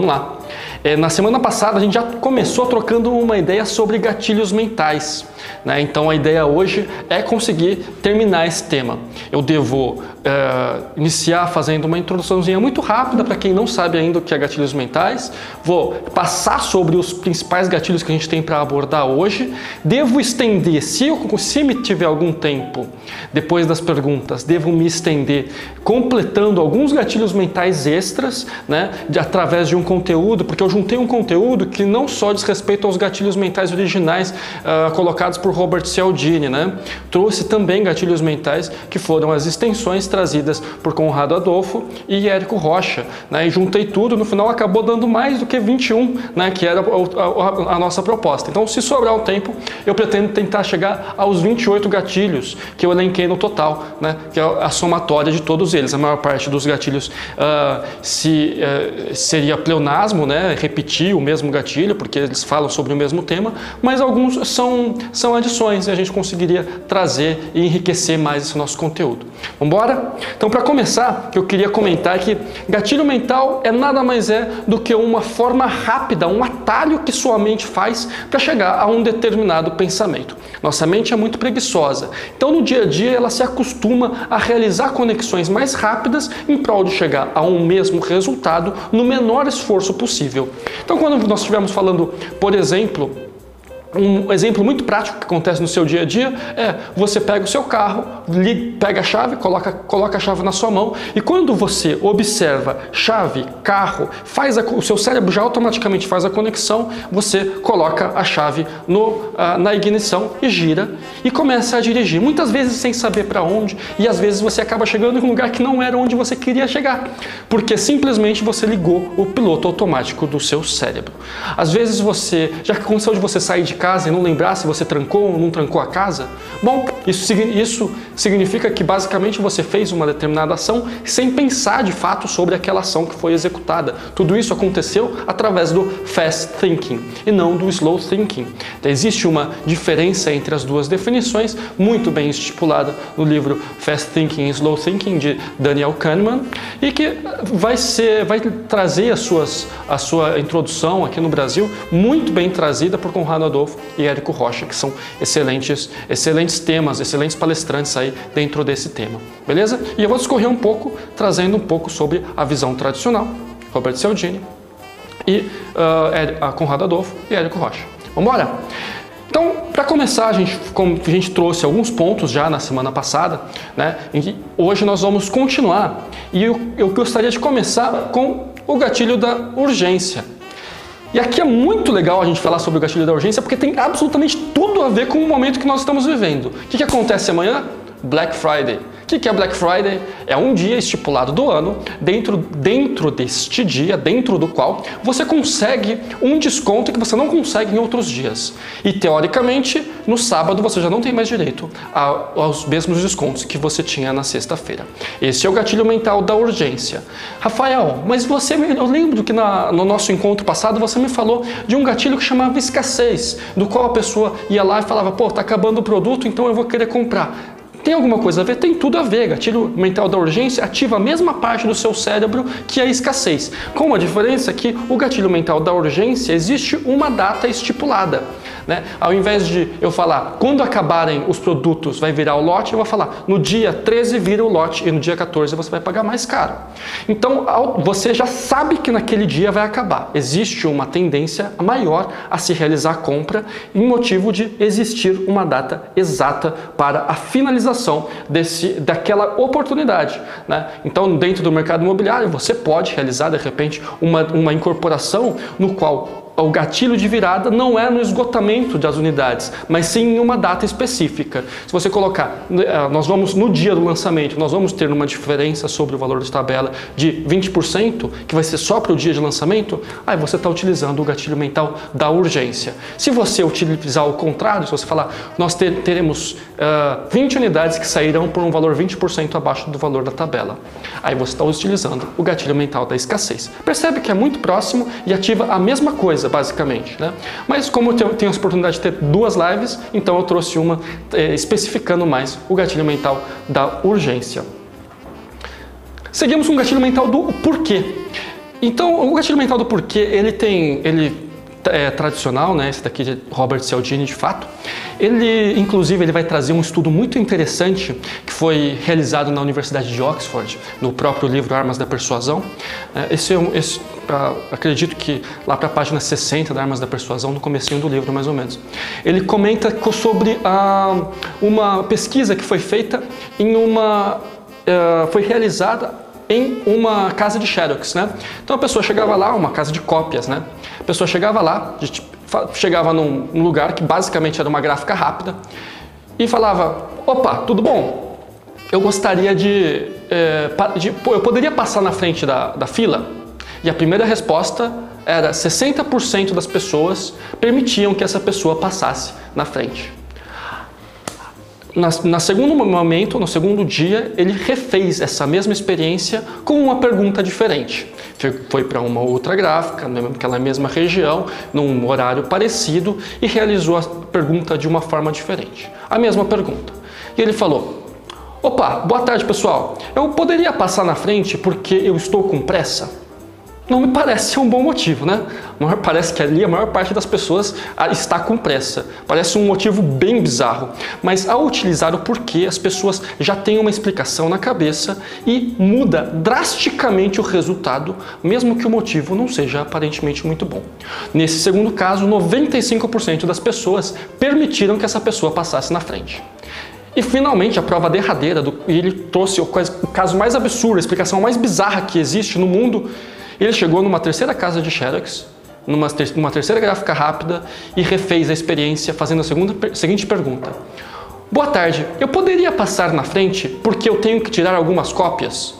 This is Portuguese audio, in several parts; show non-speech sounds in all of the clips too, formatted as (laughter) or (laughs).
Vamos lá. É, na semana passada a gente já começou trocando uma ideia sobre gatilhos mentais. Né? Então a ideia hoje é conseguir terminar esse tema. Eu devo é, iniciar fazendo uma introduçãozinha muito rápida para quem não sabe ainda o que é gatilhos mentais. Vou passar sobre os principais gatilhos que a gente tem para abordar hoje. Devo estender, se, eu, se me tiver algum tempo depois das perguntas, devo me estender completando alguns gatilhos mentais extras, né? De, através de um conteúdo, porque eu juntei um conteúdo que não só diz respeito aos gatilhos mentais originais uh, colocados por Robert Cialdini, né? Trouxe também gatilhos mentais que foram as extensões trazidas por Conrado Adolfo e Érico Rocha, né? E juntei tudo, no final acabou dando mais do que 21, né? Que era a, a, a nossa proposta. Então, se sobrar o tempo, eu pretendo tentar chegar aos 28 gatilhos que eu elenquei no total, né? Que é a somatória de todos eles. A maior parte dos gatilhos uh, se, uh, seria pleonasmo, né? Repetir o mesmo gatilho, porque eles falam sobre o mesmo tema, mas alguns são, são adições e a gente conseguiria trazer e enriquecer mais esse nosso conteúdo. Vamos embora? Então, para começar, eu queria comentar que gatilho mental é nada mais é do que uma forma rápida, um atalho que sua mente faz para chegar a um determinado pensamento. Nossa mente é muito preguiçosa, então no dia a dia ela se acostuma a realizar conexões mais rápidas em prol de chegar a um mesmo resultado no menor esforço possível. Então, quando nós estivermos falando, por exemplo, um exemplo muito prático que acontece no seu dia a dia é você pega o seu carro, pega a chave, coloca, coloca a chave na sua mão e quando você observa chave, carro, faz a, o seu cérebro já automaticamente faz a conexão, você coloca a chave no, na ignição e gira e começa a dirigir. Muitas vezes sem saber para onde e às vezes você acaba chegando em um lugar que não era onde você queria chegar, porque simplesmente você ligou o piloto automático do seu cérebro. Às vezes você, já que aconteceu de você sair de casa e não lembrar se você trancou ou não trancou a casa? Bom, isso, isso significa que basicamente você fez uma determinada ação sem pensar de fato sobre aquela ação que foi executada. Tudo isso aconteceu através do fast thinking e não do slow thinking. Existe uma diferença entre as duas definições, muito bem estipulada no livro Fast Thinking e Slow Thinking de Daniel Kahneman e que vai ser, vai trazer as suas, a sua introdução aqui no Brasil muito bem trazida por Conrado Adolfo e Érico Rocha, que são excelentes, excelentes temas, excelentes palestrantes aí dentro desse tema, beleza? E eu vou discorrer um pouco, trazendo um pouco sobre a visão tradicional, Robert Cialdini e uh, Conrado Adolfo e Érico Rocha. Vamos embora? Então, para começar, a gente, como a gente trouxe alguns pontos já na semana passada, né? hoje nós vamos continuar e eu, eu gostaria de começar com o gatilho da urgência. E aqui é muito legal a gente falar sobre o gatilho da urgência porque tem absolutamente tudo a ver com o momento que nós estamos vivendo. O que, que acontece amanhã? Black Friday. O que é Black Friday? É um dia estipulado do ano, dentro, dentro deste dia, dentro do qual você consegue um desconto que você não consegue em outros dias. E teoricamente, no sábado você já não tem mais direito aos mesmos descontos que você tinha na sexta-feira. Esse é o gatilho mental da urgência. Rafael, mas você, eu lembro que na, no nosso encontro passado você me falou de um gatilho que chamava escassez, do qual a pessoa ia lá e falava, pô, tá acabando o produto, então eu vou querer comprar. Tem alguma coisa a ver? Tem tudo a ver. Gatilho mental da urgência ativa a mesma parte do seu cérebro que a escassez. Com a diferença que o gatilho mental da urgência existe uma data estipulada. Né? Ao invés de eu falar quando acabarem os produtos vai virar o lote, eu vou falar no dia 13 vira o lote e no dia 14 você vai pagar mais caro. Então você já sabe que naquele dia vai acabar. Existe uma tendência maior a se realizar a compra em motivo de existir uma data exata para a finalização desse, daquela oportunidade. Né? Então, dentro do mercado imobiliário, você pode realizar de repente uma, uma incorporação no qual o gatilho de virada não é no esgotamento das unidades, mas sim em uma data específica. Se você colocar, eh, nós vamos no dia do lançamento, nós vamos ter uma diferença sobre o valor de tabela de 20%, que vai ser só para o dia de lançamento, aí você está utilizando o gatilho mental da urgência. Se você utilizar o contrário, se você falar, nós ter, teremos uh, eh, 20 unidades que sairão por um valor 20% abaixo do valor da tabela, aí você está utilizando o gatilho mental da escassez. Percebe que é muito próximo e ativa a mesma coisa basicamente. Né? Mas como eu tenho a oportunidade de ter duas lives, então eu trouxe uma é, especificando mais o gatilho mental da urgência. Seguimos com o gatilho mental do porquê. Então, o gatilho mental do porquê, ele tem, ele é, tradicional, né, esse daqui de Robert Cialdini, de fato. Ele, inclusive, ele vai trazer um estudo muito interessante que foi realizado na Universidade de Oxford, no próprio livro Armas da Persuasão. É, esse, é esse acredito que lá para a página 60 da Armas da Persuasão, no comecinho do livro, mais ou menos. Ele comenta sobre a, uma pesquisa que foi feita em uma... Uh, foi realizada em uma casa de xerox, né? Então a pessoa chegava lá, uma casa de cópias, né? A pessoa chegava lá, chegava num lugar que basicamente era uma gráfica rápida e falava: opa, tudo bom? Eu gostaria de, é, de eu poderia passar na frente da, da fila? E a primeira resposta era 60% das pessoas permitiam que essa pessoa passasse na frente. Na, na, segundo momento, no segundo dia, ele refez essa mesma experiência com uma pergunta diferente. Foi para uma outra gráfica, naquela mesma região, num horário parecido e realizou a pergunta de uma forma diferente. A mesma pergunta. E ele falou: Opa, boa tarde pessoal. Eu poderia passar na frente porque eu estou com pressa? Não me parece ser um bom motivo, né? Parece que ali a maior parte das pessoas ah, está com pressa. Parece um motivo bem bizarro. Mas ao utilizar o porquê, as pessoas já têm uma explicação na cabeça e muda drasticamente o resultado, mesmo que o motivo não seja aparentemente muito bom. Nesse segundo caso, 95% das pessoas permitiram que essa pessoa passasse na frente. E finalmente, a prova derradeira, do, ele trouxe o caso mais absurdo, a explicação mais bizarra que existe no mundo, ele chegou numa terceira casa de Xerox, numa, ter numa terceira gráfica rápida e refez a experiência fazendo a segunda, seguinte pergunta. Boa tarde, eu poderia passar na frente porque eu tenho que tirar algumas cópias?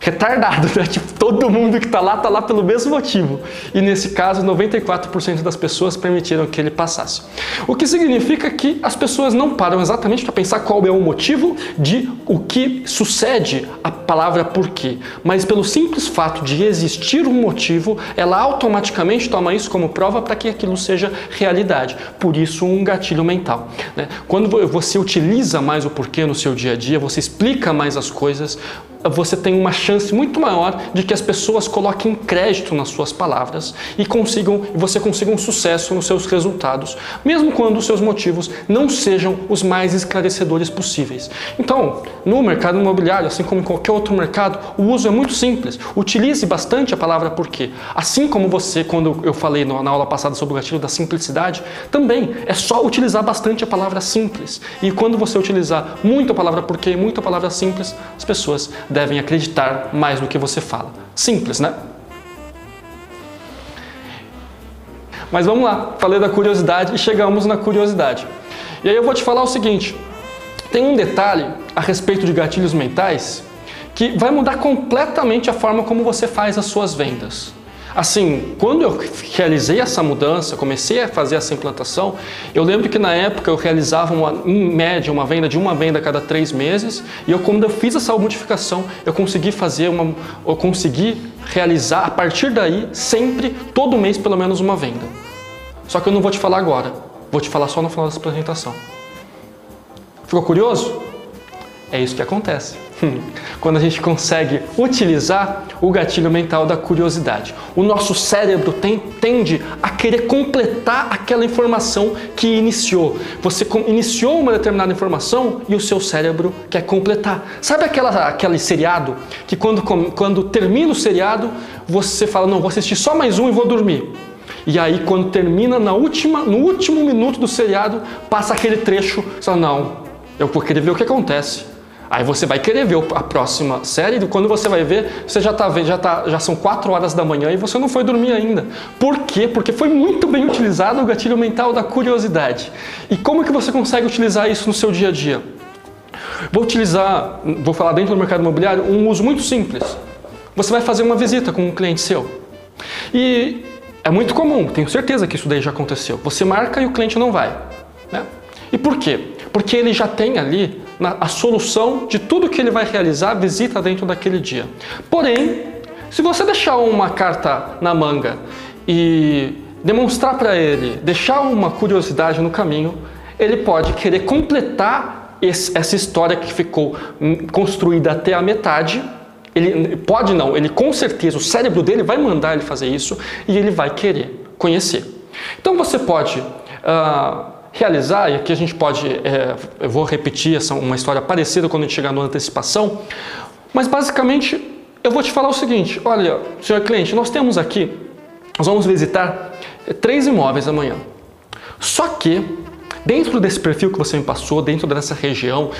Retardado, né? Tipo, todo mundo que está lá está lá pelo mesmo motivo. E nesse caso, 94% das pessoas permitiram que ele passasse. O que significa que as pessoas não param exatamente para pensar qual é o motivo de o que sucede a palavra porquê, mas pelo simples fato de existir um motivo, ela automaticamente toma isso como prova para que aquilo seja realidade. Por isso, um gatilho mental. Né? Quando você utiliza mais o porquê no seu dia a dia, você explica mais as coisas, você tem uma chance muito maior de que as pessoas coloquem crédito nas suas palavras e consigam, você consiga um sucesso nos seus resultados, mesmo quando os seus motivos não sejam os mais esclarecedores possíveis. Então, no mercado imobiliário, assim como em qualquer outro mercado, o uso é muito simples. Utilize bastante a palavra porquê. Assim como você, quando eu falei na aula passada sobre o gatilho da simplicidade, também é só utilizar bastante a palavra simples. E quando você utilizar muito a palavra porquê, muito a palavra simples, as pessoas devem acreditar mais no que você fala. Simples, né? Mas vamos lá, falei da curiosidade e chegamos na curiosidade. E aí eu vou te falar o seguinte: tem um detalhe a respeito de gatilhos mentais que vai mudar completamente a forma como você faz as suas vendas. Assim, quando eu realizei essa mudança, comecei a fazer essa implantação, eu lembro que na época eu realizava uma, em média uma venda de uma venda a cada três meses e eu, quando eu fiz essa modificação, eu consegui fazer uma, eu consegui realizar a partir daí sempre todo mês pelo menos uma venda. Só que eu não vou te falar agora, vou te falar só no final dessa apresentação. Ficou curioso? É isso que acontece. (laughs) Quando a gente consegue utilizar o gatilho mental da curiosidade. O nosso cérebro tem, tende a querer completar aquela informação que iniciou. Você iniciou uma determinada informação e o seu cérebro quer completar. Sabe aquela, aquele seriado que quando, quando termina o seriado, você fala, não, vou assistir só mais um e vou dormir. E aí, quando termina na última, no último minuto do seriado, passa aquele trecho, você fala, não, eu vou querer ver o que acontece. Aí você vai querer ver a próxima série e quando você vai ver, você já tá vendo, já, tá, já são 4 horas da manhã e você não foi dormir ainda. Por quê? Porque foi muito bem utilizado o gatilho mental da curiosidade. E como que você consegue utilizar isso no seu dia a dia? Vou utilizar, vou falar dentro do mercado imobiliário, um uso muito simples. Você vai fazer uma visita com um cliente seu. E é muito comum, tenho certeza que isso daí já aconteceu. Você marca e o cliente não vai. Né? E por quê? Porque ele já tem ali a solução de tudo que ele vai realizar, visita dentro daquele dia. Porém, se você deixar uma carta na manga e demonstrar para ele, deixar uma curiosidade no caminho, ele pode querer completar esse, essa história que ficou hum, construída até a metade ele pode não, ele com certeza, o cérebro dele vai mandar ele fazer isso e ele vai querer conhecer. Então você pode uh, realizar, e aqui a gente pode, é, eu vou repetir essa, uma história parecida quando a gente chegar na antecipação, mas basicamente eu vou te falar o seguinte: olha, senhor cliente, nós temos aqui, nós vamos visitar três imóveis amanhã. Só que Dentro desse perfil que você me passou, dentro dessa região,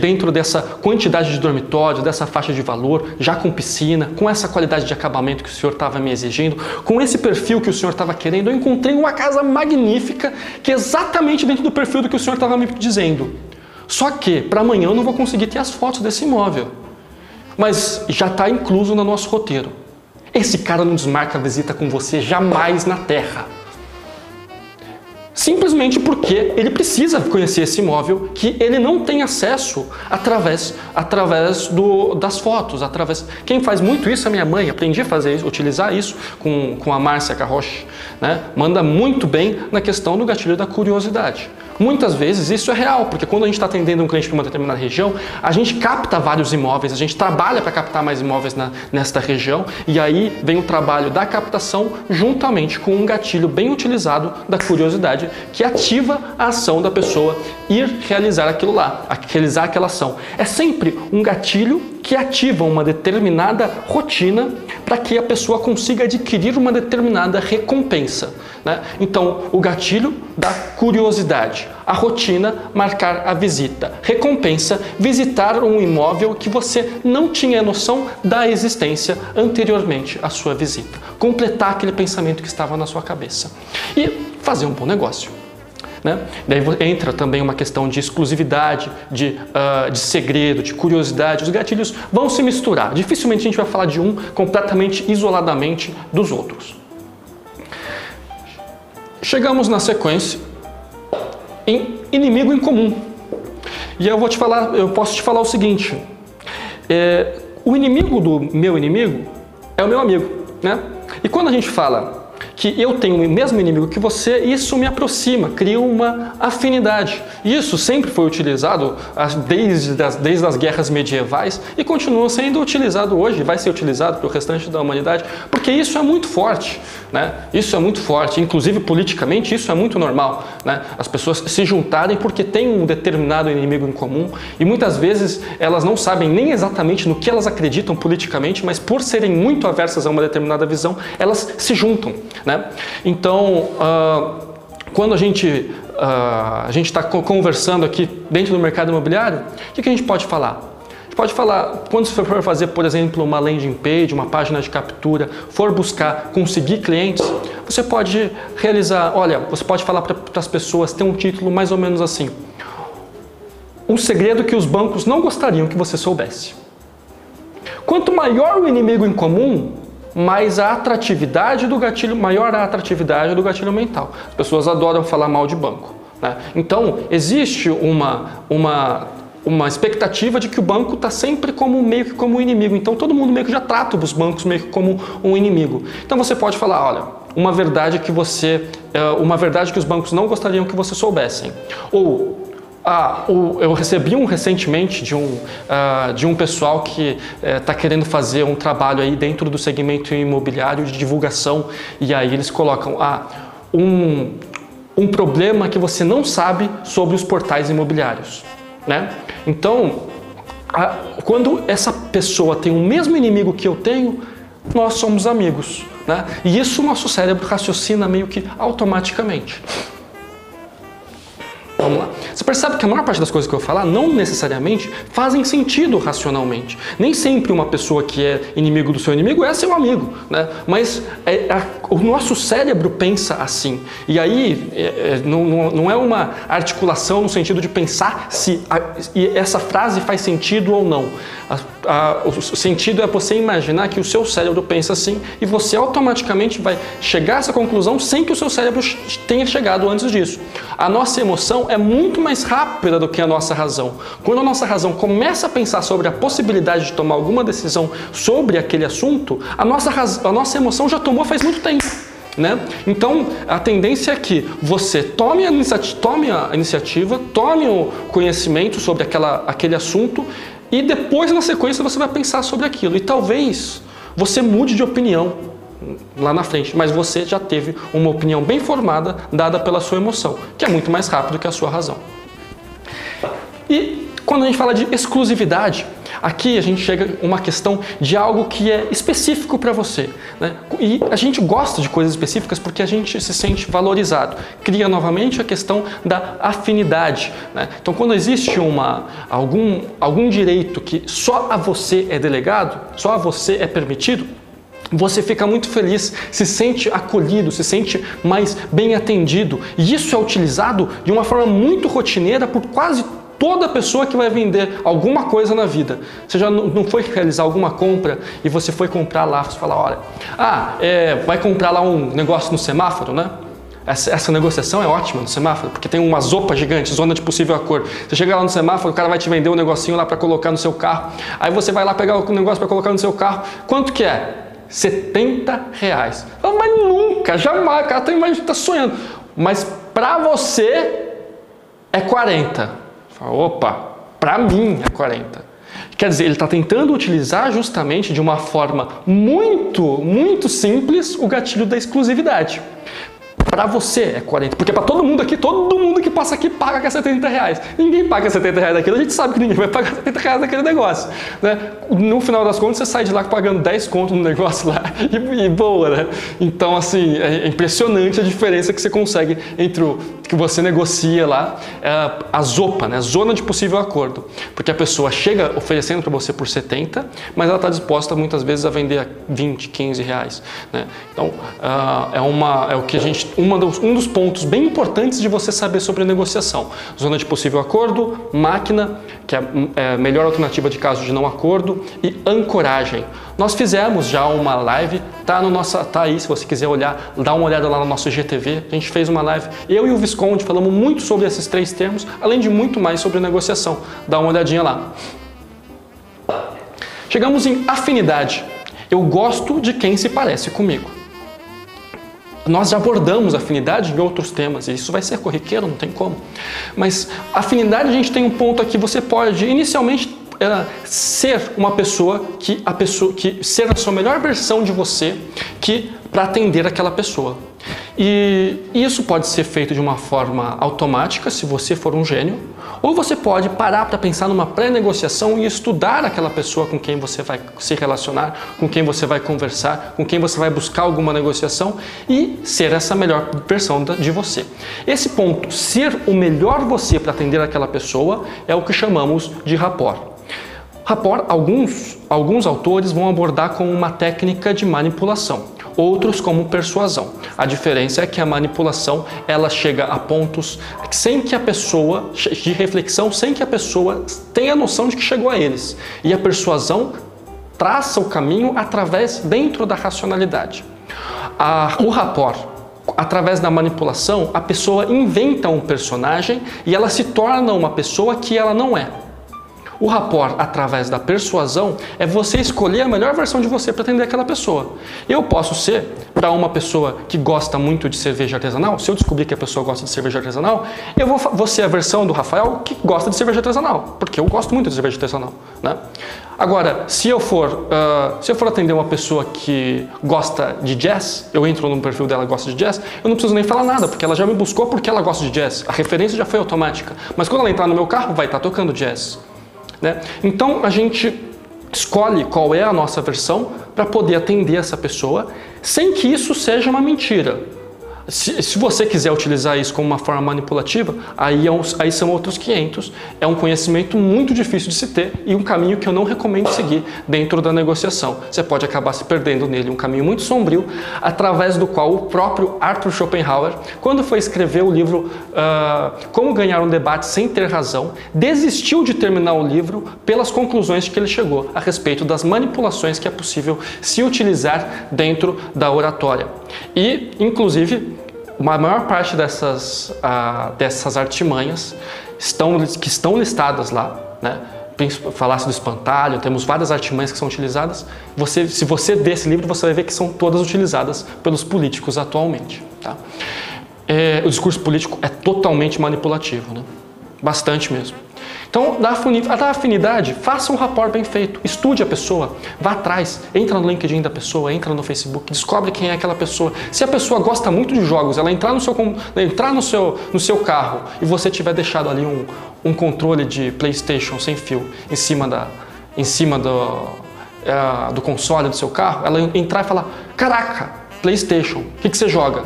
dentro dessa quantidade de dormitórios, dessa faixa de valor, já com piscina, com essa qualidade de acabamento que o senhor estava me exigindo, com esse perfil que o senhor estava querendo, eu encontrei uma casa magnífica que é exatamente dentro do perfil do que o senhor estava me dizendo. Só que para amanhã eu não vou conseguir ter as fotos desse imóvel. Mas já está incluso no nosso roteiro. Esse cara não desmarca a visita com você jamais na Terra simplesmente porque ele precisa conhecer esse imóvel que ele não tem acesso através, através do, das fotos, através. Quem faz muito isso é minha mãe. Aprendi a fazer isso, utilizar isso com, com a Márcia Carroche. Né? Manda muito bem na questão do gatilho da curiosidade. Muitas vezes isso é real, porque quando a gente está atendendo um cliente para uma determinada região, a gente capta vários imóveis, a gente trabalha para captar mais imóveis na, nesta região, e aí vem o trabalho da captação juntamente com um gatilho bem utilizado da curiosidade, que ativa a ação da pessoa ir realizar aquilo lá, realizar aquela ação. É sempre um gatilho que ativam uma determinada rotina para que a pessoa consiga adquirir uma determinada recompensa. Né? Então, o gatilho da curiosidade, a rotina, marcar a visita, recompensa, visitar um imóvel que você não tinha noção da existência anteriormente à sua visita, completar aquele pensamento que estava na sua cabeça e fazer um bom negócio. Né? Daí entra também uma questão de exclusividade, de, uh, de segredo, de curiosidade. Os gatilhos vão se misturar. Dificilmente a gente vai falar de um completamente isoladamente dos outros. Chegamos na sequência em inimigo em comum. E eu vou te falar, eu posso te falar o seguinte: é, o inimigo do meu inimigo é o meu amigo, né? E quando a gente fala que eu tenho o mesmo inimigo que você, isso me aproxima, cria uma afinidade. Isso sempre foi utilizado desde as, desde as guerras medievais e continua sendo utilizado hoje, vai ser utilizado pelo restante da humanidade, porque isso é muito forte. Né? Isso é muito forte, inclusive politicamente isso é muito normal. Né? As pessoas se juntarem porque têm um determinado inimigo em comum e muitas vezes elas não sabem nem exatamente no que elas acreditam politicamente, mas por serem muito aversas a uma determinada visão, elas se juntam. Né? Então, uh, quando a gente uh, a gente está conversando aqui dentro do mercado imobiliário, o que, que a gente pode falar? pode falar, quando você for fazer, por exemplo, uma landing page, uma página de captura, for buscar conseguir clientes, você pode realizar, olha, você pode falar para as pessoas, ter um título mais ou menos assim. Um segredo que os bancos não gostariam que você soubesse. Quanto maior o inimigo em comum, mais a atratividade do gatilho, maior a atratividade do gatilho mental. As pessoas adoram falar mal de banco. Né? Então, existe uma, uma uma expectativa de que o banco está sempre como meio que como um inimigo. Então todo mundo meio que já trata os bancos meio que como um inimigo. Então você pode falar, olha, uma verdade que você, é, uma verdade que os bancos não gostariam que você soubessem. Ou ah, eu recebi um recentemente de um, uh, de um pessoal que está uh, querendo fazer um trabalho aí dentro do segmento imobiliário de divulgação e aí eles colocam ah, um, um problema que você não sabe sobre os portais imobiliários. Né? Então, quando essa pessoa tem o mesmo inimigo que eu tenho, nós somos amigos. Né? E isso o nosso cérebro raciocina meio que automaticamente. Vamos lá. Você percebe que a maior parte das coisas que eu falar não necessariamente fazem sentido racionalmente. Nem sempre uma pessoa que é inimigo do seu inimigo é seu amigo, né? Mas é, a, o nosso cérebro pensa assim. E aí é, é, não, não, é uma articulação no sentido de pensar se a, essa frase faz sentido ou não. A, o sentido é você imaginar que o seu cérebro pensa assim e você automaticamente vai chegar a essa conclusão sem que o seu cérebro tenha chegado antes disso. A nossa emoção é muito mais rápida do que a nossa razão. Quando a nossa razão começa a pensar sobre a possibilidade de tomar alguma decisão sobre aquele assunto, a nossa, a nossa emoção já tomou faz muito tempo. Né? Então, a tendência é que você tome a, tome a iniciativa, tome o conhecimento sobre aquela, aquele assunto E depois, na sequência, você vai pensar sobre aquilo. E talvez você mude de opinião lá na frente, mas você já teve uma opinião bem formada dada pela sua emoção, que é muito mais rápido que a sua razão. E quando a gente fala de exclusividade, aqui a gente chega a uma questão de algo que é específico para você. Né? E a gente gosta de coisas específicas porque a gente se sente valorizado. Cria novamente a questão da afinidade. Né? Então, quando existe uma, algum, algum direito que só a você é delegado, só a você é permitido, você fica muito feliz, se sente acolhido, se sente mais bem atendido. E isso é utilizado de uma forma muito rotineira por quase toda pessoa que vai vender alguma coisa na vida. Você já não foi realizar alguma compra e você foi comprar lá, você fala, olha, ah, é, vai comprar lá um negócio no semáforo, né? Essa, essa, negociação é ótima no semáforo, porque tem uma zopa gigante, zona de possível acordo. Você chega lá no semáforo, o cara vai te vender um negocinho lá para colocar no seu carro. Aí você vai lá pegar o negócio para colocar no seu carro. Quanto que é? 70 reais. Mas nunca, jamais, cara está tá sonhando. Mas para você é 40. Fala, Opa, para mim é 40. Quer dizer, ele está tentando utilizar justamente de uma forma muito, muito simples o gatilho da exclusividade. Para você é 40, porque para todo mundo aqui, todo mundo que passa aqui paga que é 70 reais. Ninguém paga 70 reais daquilo, a gente sabe que ninguém vai pagar 70 reais daquele negócio. Né? No final das contas, você sai de lá pagando 10 contos no negócio lá (laughs) e, e boa, né? Então, assim, é impressionante a diferença que você consegue entre o que você negocia lá, é a ZOPA, né? Zona de Possível Acordo. Porque a pessoa chega oferecendo para você por 70, mas ela está disposta muitas vezes a vender a 20, 15 reais. Né? Então, uh, é, uma, é o que a gente dos, um dos pontos bem importantes de você saber sobre negociação. Zona de possível acordo, máquina, que é, é a melhor alternativa de caso de não acordo, e ancoragem. Nós fizemos já uma live, tá no nossa, tá aí se você quiser olhar, dá uma olhada lá no nosso GTV. A gente fez uma live, eu e o Visconde falamos muito sobre esses três termos, além de muito mais sobre negociação. Dá uma olhadinha lá. Chegamos em afinidade. Eu gosto de quem se parece comigo. Nós já abordamos afinidade em outros temas, e isso vai ser corriqueiro, não tem como. Mas afinidade a gente tem um ponto aqui, você pode inicialmente ser uma pessoa que a pessoa que ser a sua melhor versão de você que para atender aquela pessoa. E isso pode ser feito de uma forma automática, se você for um gênio, ou você pode parar para pensar numa pré-negociação e estudar aquela pessoa com quem você vai se relacionar, com quem você vai conversar, com quem você vai buscar alguma negociação e ser essa melhor versão de você. Esse ponto, ser o melhor você para atender aquela pessoa, é o que chamamos de rapport. Rapport, alguns, alguns autores vão abordar como uma técnica de manipulação outros como persuasão. A diferença é que a manipulação ela chega a pontos sem que a pessoa de reflexão, sem que a pessoa tenha noção de que chegou a eles. E a persuasão traça o caminho através dentro da racionalidade. A, o rapport através da manipulação, a pessoa inventa um personagem e ela se torna uma pessoa que ela não é. O rapport através da persuasão é você escolher a melhor versão de você para atender aquela pessoa. Eu posso ser para uma pessoa que gosta muito de cerveja artesanal, se eu descobrir que a pessoa gosta de cerveja artesanal, eu vou, vou ser a versão do Rafael que gosta de cerveja artesanal, porque eu gosto muito de cerveja artesanal. Né? Agora, se eu for uh, se eu for atender uma pessoa que gosta de jazz, eu entro no perfil dela gosta de jazz, eu não preciso nem falar nada, porque ela já me buscou porque ela gosta de jazz. A referência já foi automática. Mas quando ela entrar no meu carro, vai estar tocando jazz. Né? Então a gente escolhe qual é a nossa versão para poder atender essa pessoa sem que isso seja uma mentira. Se, se, você quiser utilizar isso como uma forma manipulativa, aí, é um, aí, são outros 500. É um conhecimento muito difícil de se ter e um caminho que eu não recomendo seguir dentro da negociação. Você pode acabar se perdendo nele, um caminho muito sombrio, através do qual o próprio Arthur Schopenhauer, quando foi escrever o livro uh, Como Ganhar um Debate Sem Ter Razão, desistiu de terminar o livro pelas conclusões que ele chegou a respeito das manipulações que é possível se utilizar dentro da oratória. E, inclusive, a maior parte dessas, uh, dessas artimanhas estão, que estão listadas lá, né? falasse do espantalho, temos várias artimanhas que são utilizadas. Você, se você ver esse livro, você vai ver que são todas utilizadas pelos políticos atualmente. Tá? É, o discurso político é totalmente manipulativo. Né? bastante mesmo. Então, da afinidade, faça um rapport bem feito, estude a pessoa, vá atrás, entra no LinkedIn da pessoa, entra no Facebook, descobre quem é aquela pessoa. Se a pessoa gosta muito de jogos, ela entrar no seu, entrar no seu, no seu carro e você tiver deixado ali um, um controle de PlayStation sem fio em cima, da, em cima do, é, do console do seu carro, ela entrar e falar: Caraca, PlayStation, o que, que você joga?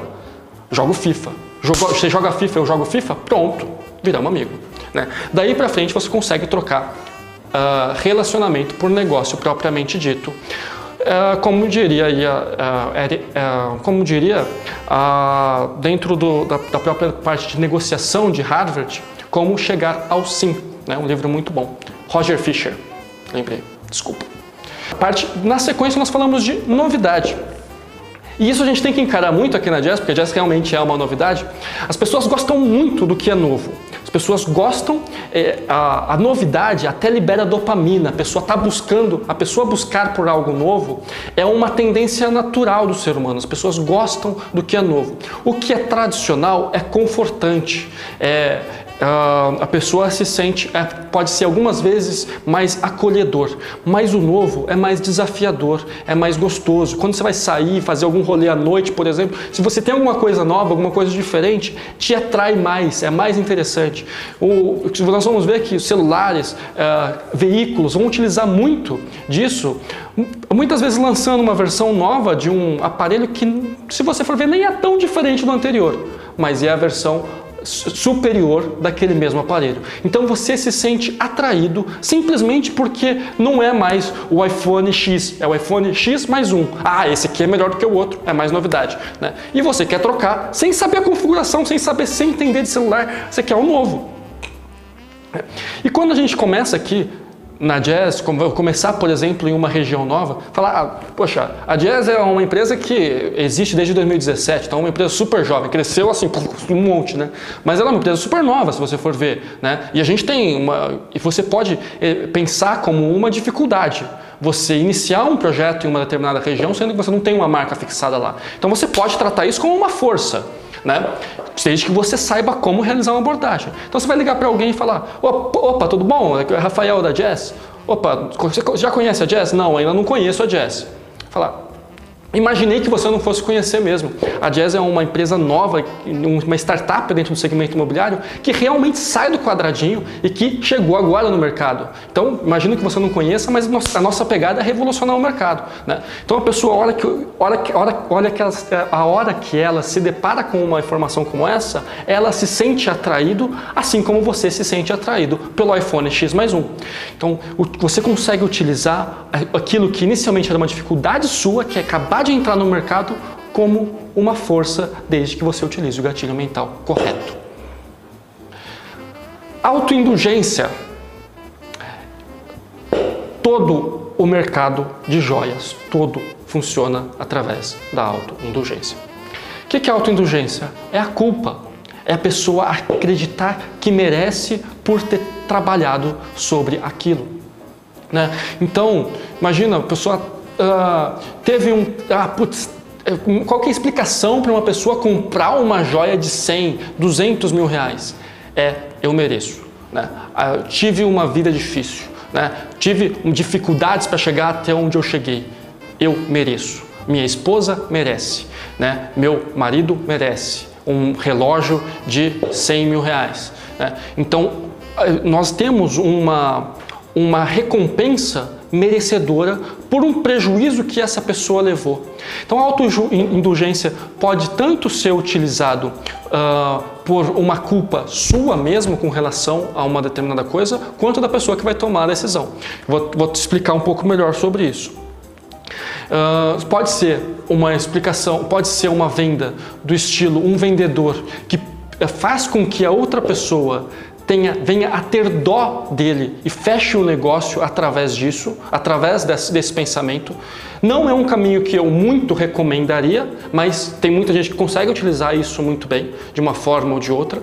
Jogo FIFA. você joga FIFA, eu jogo FIFA? Pronto, viramos amigo. Né? Daí para frente você consegue trocar uh, relacionamento por negócio propriamente dito. Uh, como diria, uh, como diria dentro do, da, da, própria parte de negociação de Harvard, como chegar ao sim. Né? Um livro muito bom. Roger Fisher, lembrei, desculpa. Parte, na sequência nós falamos de novidade. E isso a gente tem que encarar muito aqui na Jazz, porque a Jazz realmente é uma novidade. As pessoas gostam muito do que é novo. As pessoas gostam, é, a, a, novidade até libera dopamina. A pessoa está buscando, a pessoa buscar por algo novo é uma tendência natural do ser humano. As pessoas gostam do que é novo. O que é tradicional é confortante, é, a pessoa se sente, é, pode ser algumas vezes mais acolhedor, mas o novo é mais desafiador, é mais gostoso. Quando você vai sair, fazer algum rolê à noite, por exemplo, se você tem alguma coisa nova, alguma coisa diferente, te atrai mais, é mais interessante. O, nós vamos ver que celulares, uh, veículos vão utilizar muito disso, muitas vezes lançando uma versão nova de um aparelho que, se você for ver, nem é tão diferente do anterior, mas é a versão superior daquele mesmo aparelho. Então você se sente atraído simplesmente porque não é mais o iPhone X, é o iPhone X mais um. Ah, esse aqui é melhor do que o outro, é mais novidade. Né? E você quer trocar sem saber a configuração, sem saber, sem entender de celular, você quer um novo. E quando a gente começa aqui na Jazz, começar, por exemplo, em uma região nova, falar, ah, poxa, a Jazz é uma empresa que existe desde 2017, então é uma empresa super jovem, cresceu assim, um monte, né? Mas ela é uma empresa super nova, se você for ver, né? E a gente tem uma, e você pode eh, pensar como uma dificuldade você iniciar um projeto em uma determinada região, sendo que você não tem uma marca fixada lá. Então você pode tratar isso como uma força né? Desde que você saiba como realizar uma abordagem. Então você vai ligar para alguém e falar: opa, opa, tudo bom? É Rafael da Jazz. Opa, você já conhece a Jazz? Não, ainda não conheço a Jazz. Falar, Imaginei que você não fosse conhecer mesmo. A Jazz é uma empresa nova, uma startup dentro do segmento imobiliário que realmente sai do quadradinho e que chegou agora no mercado. Então, imagino que você não conheça, mas a nossa pegada é revolucionar o mercado. Né? Então, a pessoa, olha que, olha, olha, olha que ela, a hora que ela se depara com uma informação como essa, ela se sente atraído, assim como você se sente atraído pelo iPhone X mais um. Então, você consegue utilizar aquilo que inicialmente era uma dificuldade sua, que é acabar de entrar no mercado como uma força desde que você utilize o gatilho mental correto. Autoindulgência. Todo o mercado de joias, todo funciona através da autoindulgência. O que é autoindulgência? É a culpa. É a pessoa acreditar que merece por ter trabalhado sobre aquilo. Né? Então, imagina, a pessoa uh, teve um. Ah, putz, é, qual é a explicação para uma pessoa comprar uma joia de 100, 200 mil reais? É, eu mereço. Né? Ah, eu tive uma vida difícil, né? tive dificuldades para chegar até onde eu cheguei. Eu mereço. Minha esposa merece. Né? Meu marido merece. Um relógio de 100 mil reais. Né? Então, nós temos uma, uma recompensa merecedora por um prejuízo que essa pessoa levou. Então, a autoindulgência pode tanto ser utilizado uh, por uma culpa sua mesmo com relação a uma determinada coisa, quanto da pessoa que vai tomar a decisão. Vou, vou te explicar um pouco melhor sobre isso. Uh, pode ser uma explicação, pode ser uma venda do estilo um vendedor que faz com que a outra pessoa tenha, venha a ter dó dele e feche o negócio através disso, através desse, desse pensamento. Não é um caminho que eu muito recomendaria, mas tem muita gente que consegue utilizar isso muito bem, de uma forma ou de outra.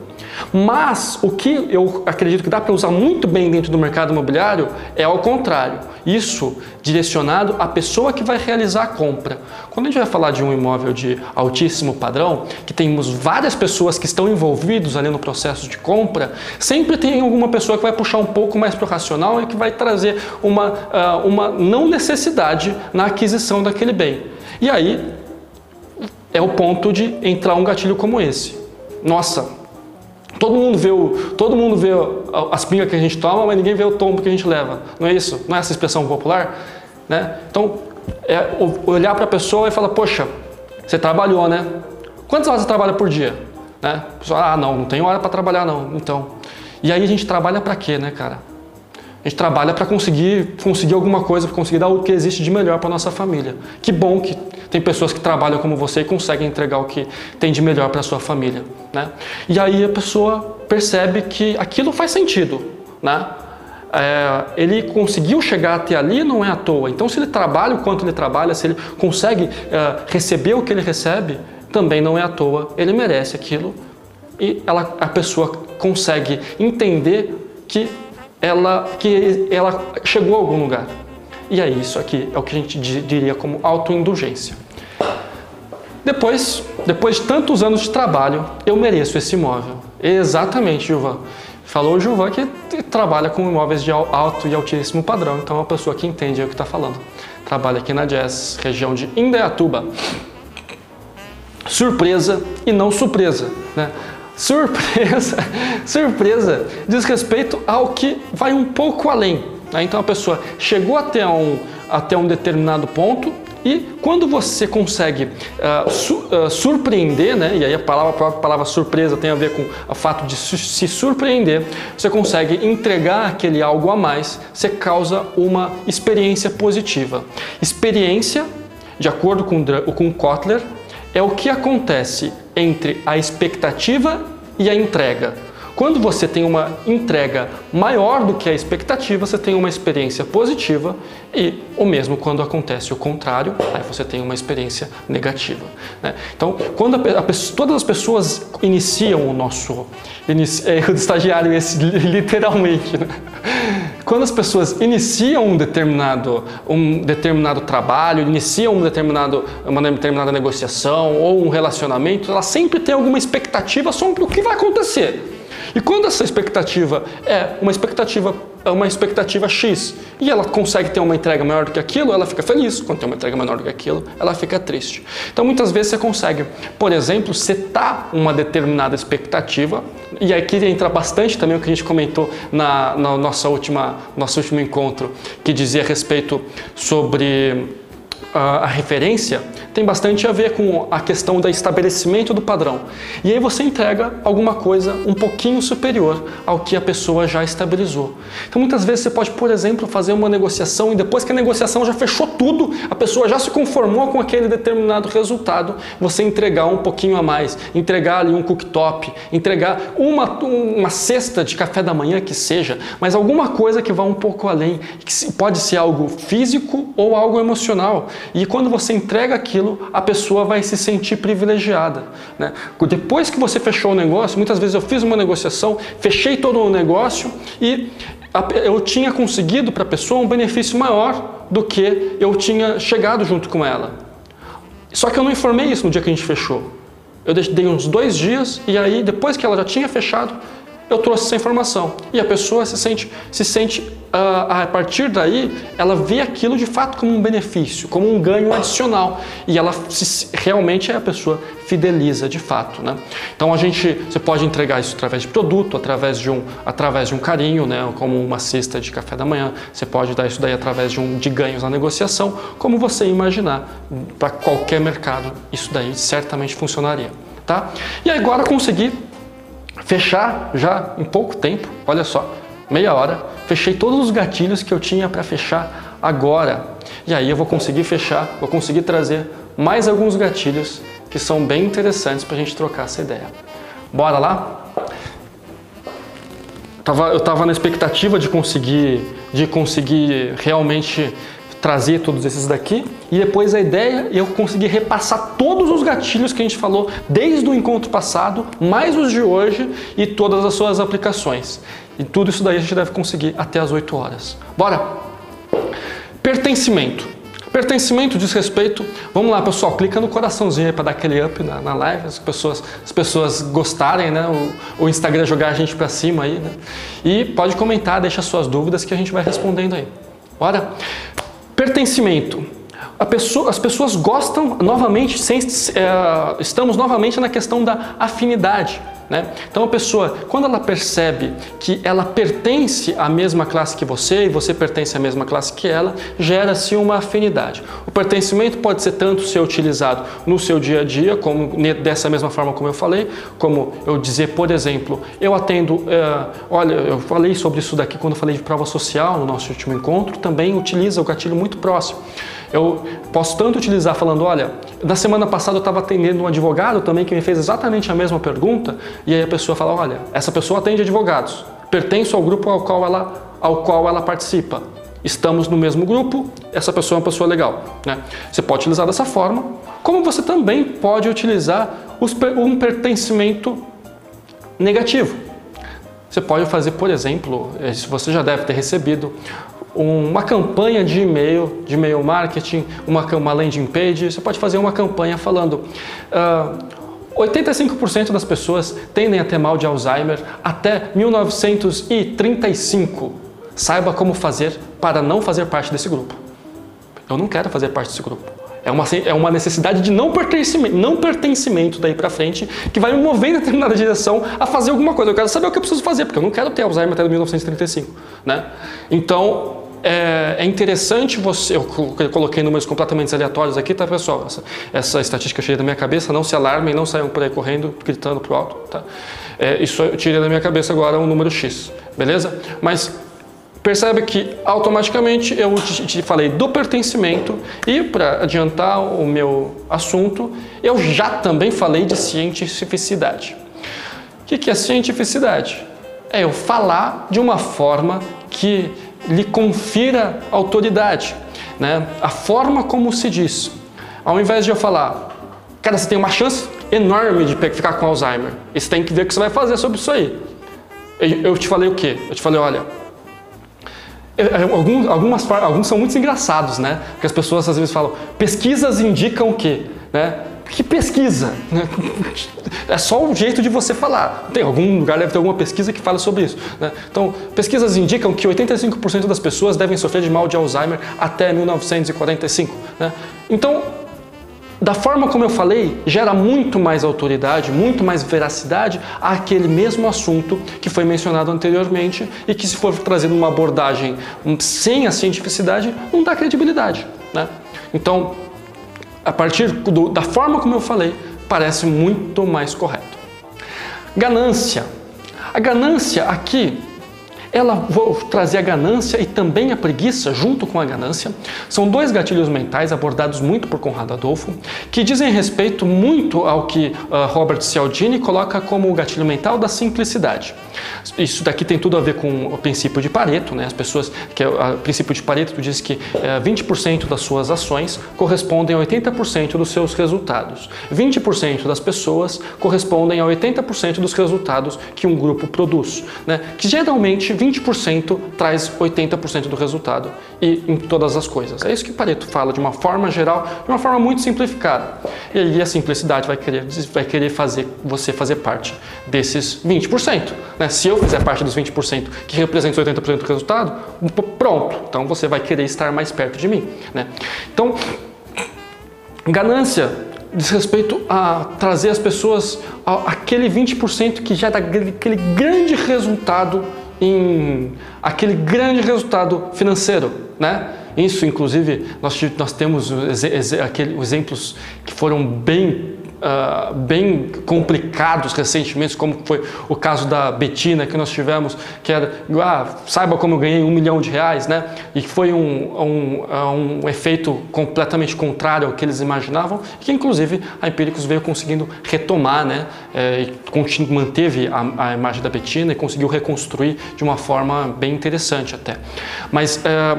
Mas o que eu acredito que dá para usar muito bem dentro do mercado imobiliário é ao contrário. Isso direcionado à pessoa que vai realizar a compra. Quando a gente vai falar de um imóvel de altíssimo padrão, que temos várias pessoas que estão envolvidos ali no processo de compra, sempre tem alguma pessoa que vai puxar um pouco mais para o racional e que vai trazer uma, uh, uma não necessidade na aquisição daquele bem. E aí é o ponto de entrar um gatilho como esse. Nossa, todo mundo vê, o, todo mundo vê as pingas que a gente toma, mas ninguém vê o tombo que a gente leva. Não é isso? Não é essa expressão popular? Né? Então, é olhar para a pessoa e falar, poxa, você trabalhou, né? Quantas horas você trabalha por dia? Né? Pessoa, ah, não, não tenho hora para trabalhar não. Então, e aí a gente trabalha para quê, né, cara? A gente trabalha para conseguir, conseguir alguma coisa, para conseguir dar o que existe de melhor para nossa família. Que bom que tem pessoas que trabalham como você e conseguem entregar o que tem de melhor para sua família, né? E aí a pessoa percebe que aquilo faz sentido, né? É, ele conseguiu chegar até ali não é à toa. Então, se ele trabalha o quanto ele trabalha, se ele consegue é, receber o que ele recebe, também não é à toa. Ele merece aquilo e ela, a pessoa consegue entender que ela, que ela chegou a algum lugar. E é isso aqui, é o que a gente diria como autoindulgência. Depois, depois de tantos anos de trabalho, eu mereço esse imóvel. Exatamente, Gilvan. Falou o Gilvan que trabalha com imóveis de alto e altíssimo padrão, então é uma pessoa que entende o que está falando. Trabalha aqui na Jazz, região de Indaiatuba. Surpresa e não surpresa, né? Surpresa, (laughs) surpresa diz respeito ao que vai um pouco além. Né? Então a pessoa chegou até um, até um determinado ponto e quando você consegue uh, su uh, surpreender, né? e aí a palavra, a própria palavra surpresa tem a ver com o fato de su se surpreender, você consegue entregar aquele algo a mais, você causa uma experiência positiva. Experiência, de acordo com, com Kotler, é o que acontece entre a expectativa e a entrega. Quando você tem uma entrega maior do que a expectativa, você tem uma experiência positiva e o mesmo quando acontece o contrário, aí você tem uma experiência negativa. Né? Então, quando a, a, todas as pessoas iniciam o nosso inici, é, (laughs) o estagiário esse literalmente, né? quando as pessoas iniciam um determinado, um determinado trabalho, iniciam um determinado, uma determinada negociação ou um relacionamento, ela sempre tem alguma expectativa sobre o que vai acontecer. E quando essa expectativa é uma expectativa, é uma expectativa X e ela consegue ter uma entrega maior do que aquilo, ela fica feliz. Quando tem uma entrega menor do que aquilo, ela fica triste. Então muitas vezes você consegue, por exemplo, setar uma determinada expectativa, e aqui entra bastante também o que a gente comentou na, na nossa última, nosso último encontro, que dizia a respeito sobre a referência tem bastante a ver com a questão do estabelecimento do padrão. E aí você entrega alguma coisa um pouquinho superior ao que a pessoa já estabilizou. Então muitas vezes você pode, por exemplo, fazer uma negociação e depois que a negociação já fechou tudo, a pessoa já se conformou com aquele determinado resultado, você entregar um pouquinho a mais, entregar ali um cooktop, entregar uma, uma cesta de café da manhã que seja, mas alguma coisa que vá um pouco além, que pode ser algo físico ou algo emocional. E quando você entrega aquilo, a pessoa vai se sentir privilegiada. Né? Depois que você fechou o negócio, muitas vezes eu fiz uma negociação, fechei todo o negócio e eu tinha conseguido para a pessoa um benefício maior do que eu tinha chegado junto com ela. Só que eu não informei isso no dia que a gente fechou. Eu dei uns dois dias e aí, depois que ela já tinha fechado, eu trouxe essa informação. E a pessoa se sente, se sente uh, a partir daí, ela vê aquilo de fato como um benefício, como um ganho adicional. E ela se, realmente é a pessoa fideliza de fato. Né? Então a gente, você pode entregar isso através de produto, através de um, através de um carinho, né? como uma cesta de café da manhã. Você pode dar isso daí através de, um, de ganhos na negociação, como você imaginar. Para qualquer mercado, isso daí certamente funcionaria. Tá? E agora conseguir fechar já em pouco tempo, olha só, meia hora, fechei todos os gatilhos que eu tinha para fechar agora. E aí eu vou conseguir fechar, vou conseguir trazer mais alguns gatilhos que são bem interessantes para a gente trocar essa ideia. Bora lá? eu estava na expectativa de conseguir, de conseguir realmente trazer todos esses daqui e depois a ideia eu conseguir repassar todos os gatilhos que a gente falou desde o encontro passado, mais os de hoje e todas as suas aplicações. E tudo isso daí a gente deve conseguir até as 8 horas. Bora! Pertencimento. Pertencimento diz respeito. Vamos lá, pessoal, clica no coraçãozinho aí para dar aquele up na, na, live, as pessoas, as pessoas gostarem, né? O, o Instagram jogar a gente para cima aí, né? E pode comentar, deixa suas dúvidas que a gente vai respondendo aí. Bora? Pertencimento. Pessoa, as pessoas gostam novamente, sem, é, estamos novamente na questão da afinidade. Né? Então a pessoa, quando ela percebe que ela pertence à mesma classe que você e você pertence à mesma classe que ela, gera-se uma afinidade. O pertencimento pode ser tanto ser utilizado no seu dia a dia, como dessa mesma forma como eu falei, como eu dizer, por exemplo, eu atendo, é, olha, eu falei sobre isso daqui quando eu falei de prova social no nosso último encontro, também utiliza o gatilho muito próximo. Eu posso tanto utilizar falando, olha, na semana passada eu estava atendendo um advogado também que me fez exatamente a mesma pergunta, e aí a pessoa fala, olha, essa pessoa atende advogados, pertence ao grupo ao qual ela, ao qual ela participa. Estamos no mesmo grupo, essa pessoa é uma pessoa legal. Né? Você pode utilizar dessa forma, como você também pode utilizar um pertencimento negativo. Você pode fazer, por exemplo, eh, se você já deve ter recebido uma campanha de e-mail, de e-mail marketing, uma, uma landing page, você pode fazer uma campanha falando. Uh, ah, 85% das pessoas tendem a ter mal de Alzheimer até 1935. Saiba como fazer para não fazer parte desse grupo. Eu não quero fazer parte desse grupo. É uma, é uma necessidade de não pertencimento, não pertencimento daí para frente que vai me mover em determinada direção a fazer alguma coisa. Eu quero saber o que eu preciso fazer, porque eu não quero ter Alzheimer até 1935. Né? Então, é, é, interessante você. Eu coloquei números completamente aleatórios aqui, tá, pessoal? Essa, essa estatística cheia da minha cabeça, não se alarmem, não saiam por aí correndo, gritando pro alto, tá? É, isso eu tirei da minha cabeça agora um número X, beleza? Mas percebe que automaticamente eu te falei do pertencimento e para adiantar o meu assunto, eu já também falei de cientificidade. O que é cientificidade? É eu falar de uma forma que lhe confira autoridade. Né? A forma como se diz. Ao invés de eu falar, cara, você tem uma chance enorme de ficar com Alzheimer. E você tem que ver o que você vai fazer sobre isso aí. Eu te falei o quê? Eu te falei, olha, alguns, algumas, alguns são muito engraçados, né? Porque as pessoas às vezes falam, pesquisas indicam o quê? Né? Que pesquisa? Né? É só um jeito de você falar. Tem algum lugar deve ter alguma pesquisa que fala sobre isso. Né? Então, pesquisas indicam que 85% das pessoas devem sofrer de mal de Alzheimer até 1945. Né? Então, da forma como eu falei, gera muito mais autoridade, muito mais veracidade àquele mesmo assunto que foi mencionado anteriormente e que, se for trazido uma abordagem sem a cientificidade, não dá credibilidade. Né? Então, a partir do, da forma como eu falei, parece muito mais correto. Ganância. A ganância aqui ela vou trazer a ganância e também a preguiça junto com a ganância. São dois gatilhos mentais abordados muito por Conrado Adolfo, que dizem respeito muito ao que uh, Robert Cialdini coloca como o gatilho mental da simplicidade. Isso daqui tem tudo a ver com o princípio de Pareto, né? As pessoas que é o princípio de Pareto diz que uh, eh, 20% das suas ações correspondem a 80% dos seus resultados. 20% das pessoas correspondem a 80% dos resultados que um grupo produz, né? Que geralmente 20% traz 80% do resultado e em todas as coisas. É isso que Pareto fala de uma forma geral, de uma forma muito simplificada. E aí a simplicidade vai querer, vai querer fazer você fazer parte desses 20%. Né? Se eu fizer parte dos 20% que representam 80% do resultado, pronto. Então você vai querer estar mais perto de mim. Né? Então, ganância diz respeito a trazer as pessoas aquele 20% que já dá aquele grande resultado em aquele grande resultado financeiro, né? Isso, inclusive, nós, nós temos aqueles exemplos que foram bem uh, bem complicados recentemente, como foi o caso da Betina que nós tivemos, que era, ah, saiba como eu ganhei um milhão de reais, né? E foi um, um, um efeito completamente contrário ao que eles imaginavam, que inclusive a Empíricos veio conseguindo retomar, né? É, e manteve a, a, imagem da Betina e conseguiu reconstruir de uma forma bem interessante até. Mas é,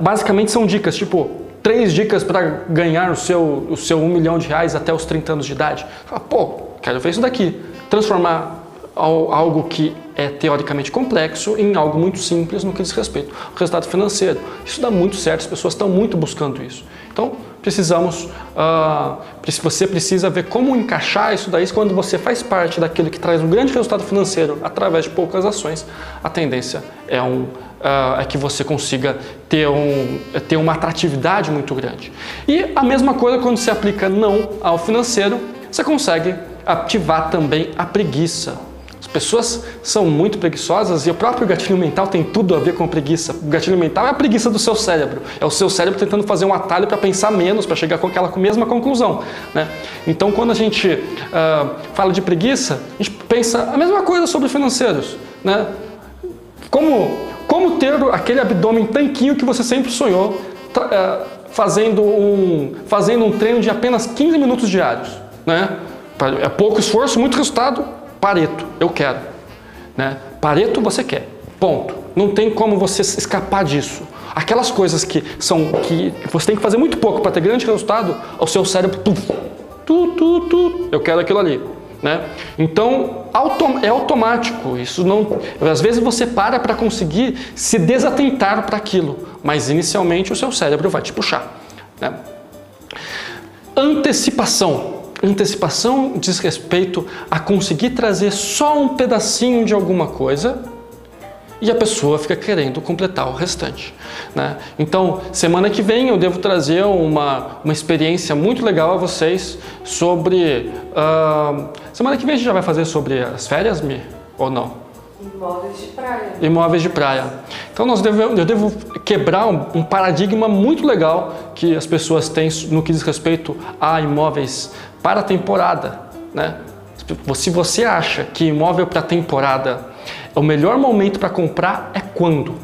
basicamente são dicas tipo três dicas para ganhar o seu, o seu um milhão de reais até os 30 anos de idade. Fala, pô, quero ver isso daqui. Transformar algo que é teoricamente complexo em algo muito simples no que diz respeito ao resultado financeiro. Isso dá muito certo, as pessoas estão muito buscando isso. Então, precisamos, uh, você precisa ver como encaixar isso daí quando você faz parte daquilo que traz um grande resultado financeiro através de poucas ações, a tendência é, um, uh, é que você consiga ter, um, ter uma atratividade muito grande. E a mesma coisa quando se aplica não ao financeiro, você consegue ativar também a preguiça. As pessoas são muito preguiçosas e o próprio gatilho mental tem tudo a ver com a preguiça. O gatilho mental é a preguiça do seu cérebro. É o seu cérebro tentando fazer um atalho para pensar menos, para chegar com aquela mesma conclusão. Né? Então, quando a gente uh, fala de preguiça, a gente pensa a mesma coisa sobre financeiros. Né? Como, como ter aquele abdômen tanquinho que você sempre sonhou, uh, fazendo, um, fazendo um treino de apenas 15 minutos diários. Né? É pouco esforço, muito resultado, Pareto, eu quero. Né? Pareto você quer. Ponto. Não tem como você escapar disso. Aquelas coisas que são que você tem que fazer muito pouco para ter grande resultado, o seu cérebro tu, tu, tu, tu, eu quero aquilo ali, né? Então é automático. Isso não, às vezes você para para conseguir se desatentar para aquilo, mas inicialmente o seu cérebro vai te puxar. Né? Antecipação antecipação diz respeito a conseguir trazer só um pedacinho de alguma coisa e a pessoa fica querendo completar o restante. Né? Então, semana que vem eu devo trazer uma, uma experiência muito legal a vocês sobre. Uh, semana que vem a gente já vai fazer sobre as férias, Mi? Ou não? Imóveis de praia. Imóveis de praia. Então nós eu devo quebrar um, um, paradigma muito legal que as pessoas têm no que diz respeito a imóveis para temporada. Né? Se você acha que imóvel para temporada o melhor momento para comprar é quando?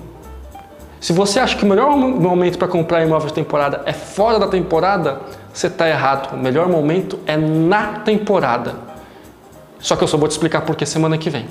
Se você acha que o melhor momento para comprar imóvel de temporada é fora da temporada, você está errado. O melhor momento é na temporada. Só que eu só vou te explicar por que semana que vem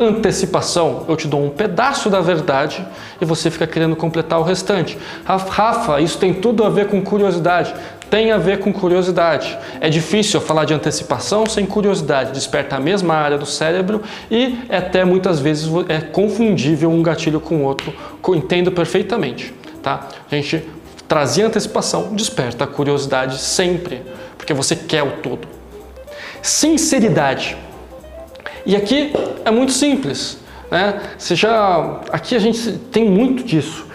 antecipação, eu te dou um pedaço da verdade e você fica querendo completar o restante. Rafa, isso tem tudo a ver com curiosidade. Tem a ver com curiosidade. É difícil falar de antecipação sem curiosidade. Desperta a mesma área do cérebro e até muitas vezes é confundível um gatilho com o outro. Entendo perfeitamente. Tá? A gente trazia antecipação, desperta a curiosidade sempre, porque você quer o todo. Sinceridade. E aqui é muito simples. Né? Você já, aqui a gente tem muito disso.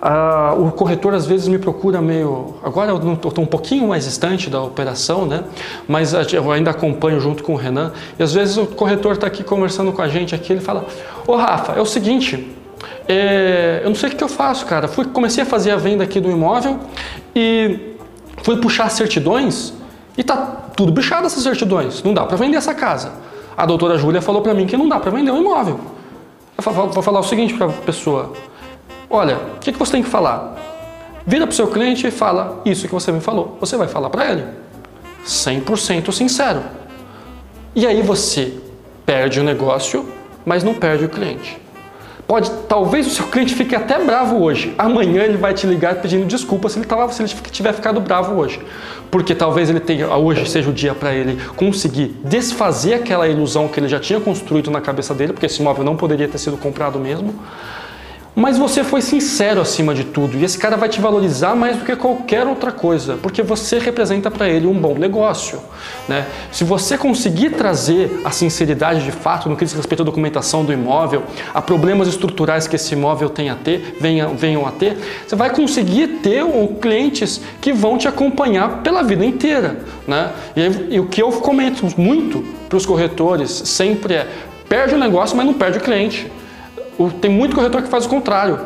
Ah, o corretor às vezes me procura meio. Agora eu estou um pouquinho mais distante da operação, né? mas eu ainda acompanho junto com o Renan. E às vezes o corretor está aqui conversando com a gente aqui, ele fala: Ô Rafa, é o seguinte, é, eu não sei o que eu faço, cara. Fui, comecei a fazer a venda aqui do imóvel e fui puxar certidões e tá tudo bichado essas certidões. Não dá para vender essa casa a doutora Júlia falou para mim que não dá para vender um imóvel. Eu vou falar o seguinte para a pessoa: olha, o que, que você tem que falar? Vira para o seu cliente e fala isso que você me falou. Você vai falar para ele. 100% sincero. E aí você perde o negócio, mas não perde o cliente. Pode, talvez o seu cliente fique até bravo hoje. Amanhã ele vai te ligar pedindo desculpa se ele, tava, se ele tiver ficado bravo hoje. Porque talvez ele tenha, hoje seja o dia para ele conseguir desfazer aquela ilusão que ele já tinha construído na cabeça dele, porque esse imóvel não poderia ter sido comprado mesmo mas você foi sincero acima de tudo e esse cara vai te valorizar mais do que qualquer outra coisa, porque você representa para ele um bom negócio. Né? Se você conseguir trazer a sinceridade de fato no que diz respeito à documentação do imóvel, a problemas estruturais que esse imóvel tem a ter, venham, venham a ter, você vai conseguir ter clientes que vão te acompanhar pela vida inteira. Né? E, e o que eu comento muito para os corretores sempre é perde o negócio, mas não perde o cliente. Tem muito corretor que faz o contrário.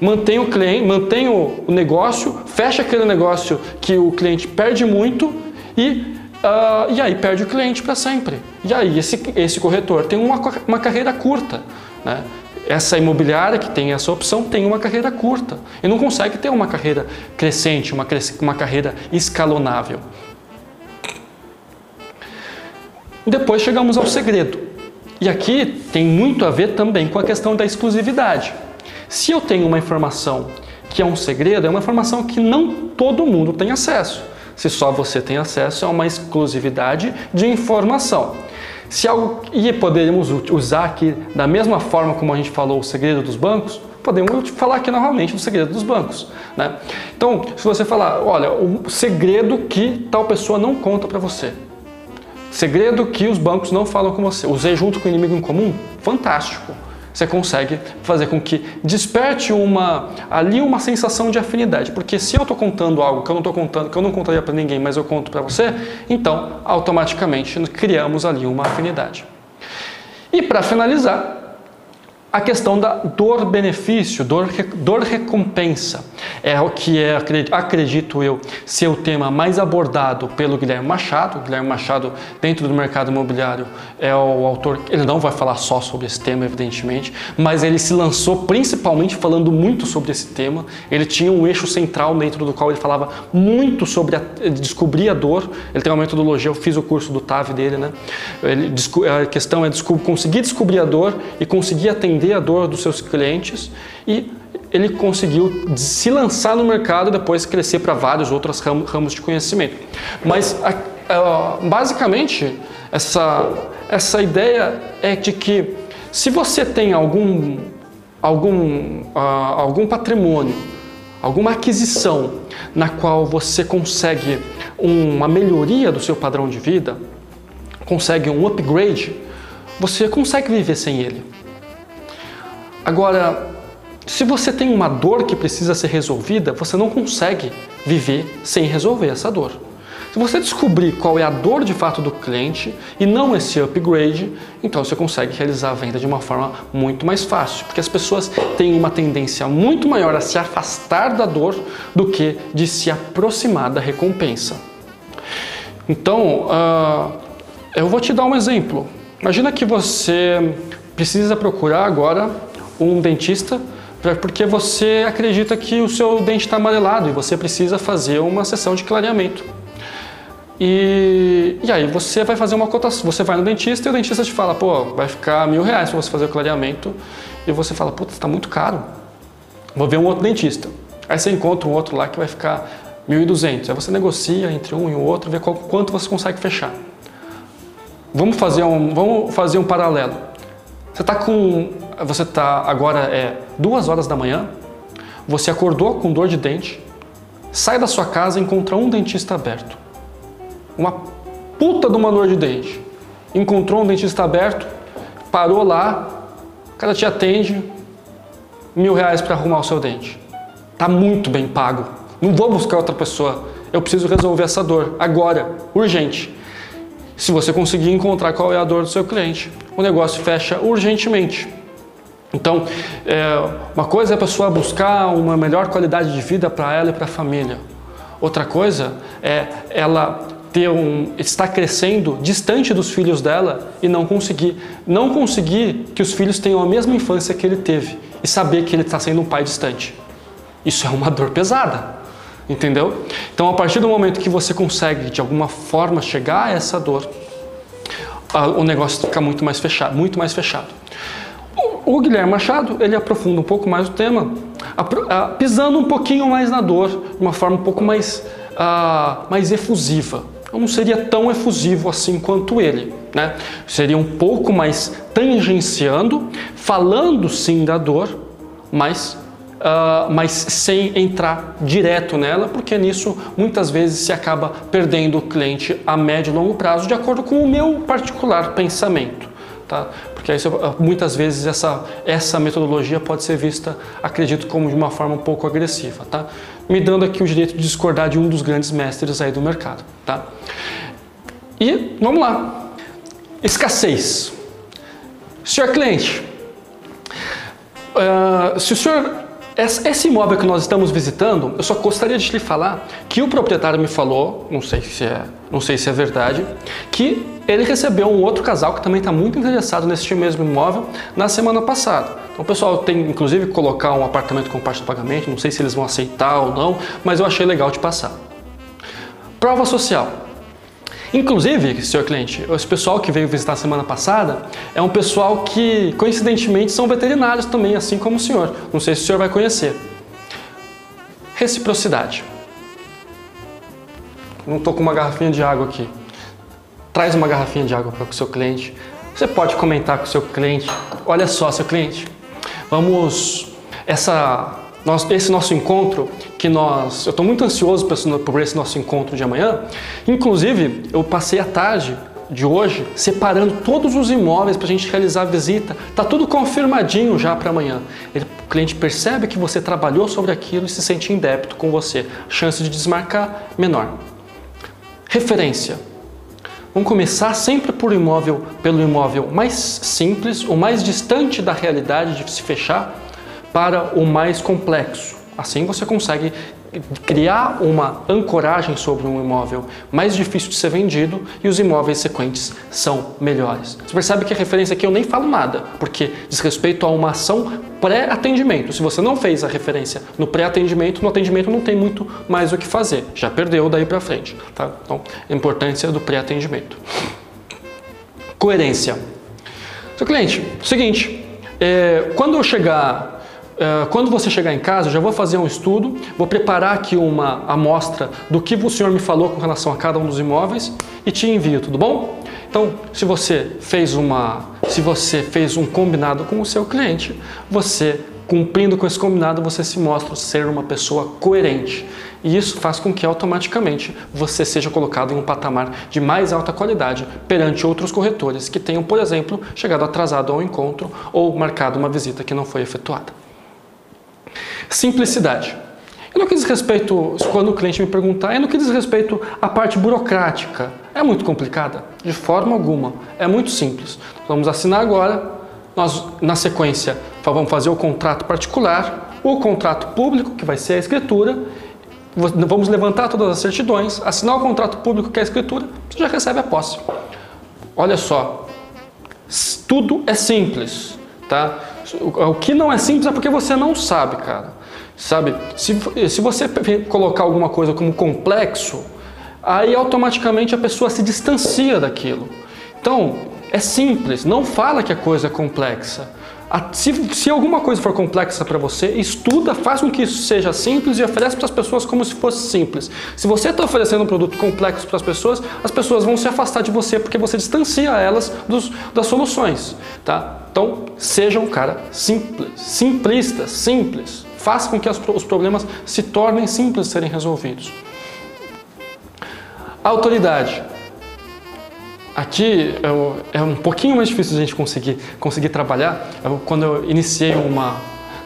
Mantém o cliente, mantém o negócio, fecha aquele negócio que o cliente perde muito e, uh, e aí perde o cliente para sempre. E aí esse, esse corretor tem uma, uma carreira curta. Né? Essa imobiliária que tem essa opção tem uma carreira curta e não consegue ter uma carreira crescente, uma, uma carreira escalonável. Depois chegamos ao segredo. E aqui tem muito a ver também com a questão da exclusividade. Se eu tenho uma informação que é um segredo, é uma informação que não todo mundo tem acesso. Se só você tem acesso, é uma exclusividade de informação. Se algo e poderíamos usar aqui da mesma forma como a gente falou o segredo dos bancos, podemos falar aqui novamente do segredo dos bancos. Né? Então, se você falar, olha, o segredo que tal pessoa não conta para você, segredo que os bancos não falam com você, usei junto com o inimigo em comum, fantástico você consegue fazer com que desperte uma ali uma sensação de afinidade. Porque se eu estou contando algo que eu não estou contando, que eu não contaria para ninguém, mas eu conto para você, então automaticamente criamos ali uma afinidade. E para finalizar, a questão da dor-benefício, dor-recompensa. é o que é, acredito eu, ser o tema mais abordado pelo Guilherme Machado. O Guilherme Machado, dentro do mercado imobiliário, é o autor. Ele não vai falar só sobre esse tema, evidentemente, mas ele se lançou principalmente falando muito sobre esse tema. Ele tinha um eixo central dentro do qual ele falava muito sobre a, descobrir a dor. Ele tem uma metodologia, eu fiz o curso do TAV dele, né? Ele, a questão é conseguir descobrir a dor e conseguir atender entender a dor dos seus clientes e ele conseguiu se lançar no mercado e depois crescer para vários outros ramos de conhecimento. Mas basicamente essa, essa ideia é de que se você tem algum, algum, uh, algum patrimônio, alguma aquisição na qual você consegue uma melhoria do seu padrão de vida, consegue um upgrade, você consegue viver sem ele. Agora, se você tem uma dor que precisa ser resolvida, você não consegue viver sem resolver essa dor. Se você descobrir qual é a dor de fato do cliente e não esse upgrade, então você consegue realizar a venda de uma forma muito mais fácil, porque as pessoas têm uma tendência muito maior a se afastar da dor do que de se aproximar da recompensa. Então, uh, eu vou te dar um exemplo. Imagina que você precisa procurar agora um dentista porque você acredita que o seu dente está amarelado e você precisa fazer uma sessão de clareamento. E, e aí você vai fazer uma cotação, você vai no dentista e o dentista te fala, pô, vai ficar mil reais para você fazer o clareamento e você fala, putz, está muito caro, vou ver um outro dentista. Aí você encontra um outro lá que vai ficar 1.200, aí você negocia entre um e o outro, vê qual, quanto você consegue fechar. Vamos fazer um, vamos fazer um paralelo. Você está com você está agora é duas horas da manhã, você acordou com dor de dente, sai da sua casa e encontra um dentista aberto. Uma puta de uma dor de dente. Encontrou um dentista aberto, parou lá, o cara te atende, mil reais para arrumar o seu dente. Tá muito bem pago. Não vou buscar outra pessoa. Eu preciso resolver essa dor agora, urgente. Se você conseguir encontrar qual é a dor do seu cliente, o negócio fecha urgentemente. Então, é, uma coisa é a pessoa buscar uma melhor qualidade de vida para ela e para a família. Outra coisa é ela ter um, estar crescendo distante dos filhos dela e não conseguir, não conseguir que os filhos tenham a mesma infância que ele teve e saber que ele está sendo um pai distante. Isso é uma dor pesada, entendeu? Então, a partir do momento que você consegue de alguma forma chegar a essa dor, o negócio fica muito mais fechado, muito mais fechado. O Guilherme Machado, ele aprofunda um pouco mais o tema, pisando um pouquinho mais na dor, de uma forma um pouco mais, uh, mais efusiva. Eu não seria tão efusivo assim quanto ele, né? Seria um pouco mais tangenciando, falando sim da dor, mas, uh, mas sem entrar direto nela, porque nisso muitas vezes se acaba perdendo o cliente a médio e longo prazo, de acordo com o meu particular pensamento. Tá? Porque aí, muitas vezes essa, essa metodologia pode ser vista, acredito, como de uma forma um pouco agressiva. Tá? Me dando aqui o direito de discordar de um dos grandes mestres aí do mercado. Tá? E vamos lá. Escassez. Senhor cliente, uh, se o senhor esse imóvel que nós estamos visitando, eu só gostaria de lhe falar que o proprietário me falou, não sei se é, não sei se é verdade, que ele recebeu um outro casal que também está muito interessado nesse mesmo imóvel na semana passada. Então o pessoal tem inclusive que colocar um apartamento com parte de pagamento, não sei se eles vão aceitar ou não, mas eu achei legal de passar. Prova social. Inclusive, senhor cliente, esse pessoal que veio visitar semana passada é um pessoal que, coincidentemente, são veterinários também, assim como o senhor. Não sei se o senhor vai conhecer. Reciprocidade. Não estou com uma garrafinha de água aqui. traz uma garrafinha de água para o seu cliente. Você pode comentar com o seu cliente: olha só, seu cliente, vamos. Essa, esse nosso encontro que nós. Eu estou muito ansioso por esse nosso encontro de amanhã. Inclusive, eu passei a tarde de hoje separando todos os imóveis para a gente realizar a visita. Tá tudo confirmadinho já para amanhã. Ele, o cliente percebe que você trabalhou sobre aquilo e se sente em débito com você. Chance de desmarcar menor. Referência. Vamos começar sempre por imóvel, pelo imóvel mais simples, o mais distante da realidade de se fechar, para o mais complexo. Assim você consegue criar uma ancoragem sobre um imóvel mais difícil de ser vendido e os imóveis sequentes são melhores. Você percebe que a referência aqui eu nem falo nada, porque diz respeito a uma ação pré-atendimento. Se você não fez a referência no pré-atendimento, no atendimento não tem muito mais o que fazer. Já perdeu daí para frente. Tá? Então, a importância do pré-atendimento. Coerência. Seu cliente, seguinte, é, quando eu chegar quando você chegar em casa, eu já vou fazer um estudo, vou preparar aqui uma amostra do que o senhor me falou com relação a cada um dos imóveis e te envio, tudo bom? Então, se você fez uma, se você fez um combinado com o seu cliente, você cumprindo com esse combinado, você se mostra ser uma pessoa coerente. E isso faz com que automaticamente você seja colocado em um patamar de mais alta qualidade perante outros corretores que tenham, por exemplo, chegado atrasado ao encontro ou marcado uma visita que não foi efetuada. Simplicidade. E no que diz respeito, quando o cliente me perguntar, é no que diz respeito à parte burocrática. É muito complicada? De forma alguma. É muito simples. Vamos assinar agora, nós na sequência vamos fazer o contrato particular, o contrato público, que vai ser a escritura, vamos levantar todas as certidões, assinar o contrato público, que é a escritura, você já recebe a posse. Olha só, tudo é simples, tá? O que não é simples é porque você não sabe, cara. Sabe? Se, se você colocar alguma coisa como complexo, aí automaticamente a pessoa se distancia daquilo. Então, é simples, não fala que a coisa é complexa. Se, se alguma coisa for complexa para você, estuda, faz com que isso seja simples e oferece para as pessoas como se fosse simples. Se você está oferecendo um produto complexo para as pessoas, as pessoas vão se afastar de você porque você distancia elas dos, das soluções. Tá? Então, seja um cara simples, simplista, simples. Faça com que os problemas se tornem simples de serem resolvidos. Autoridade. Aqui é um pouquinho mais difícil a gente conseguir, conseguir trabalhar. Eu, quando eu iniciei uma,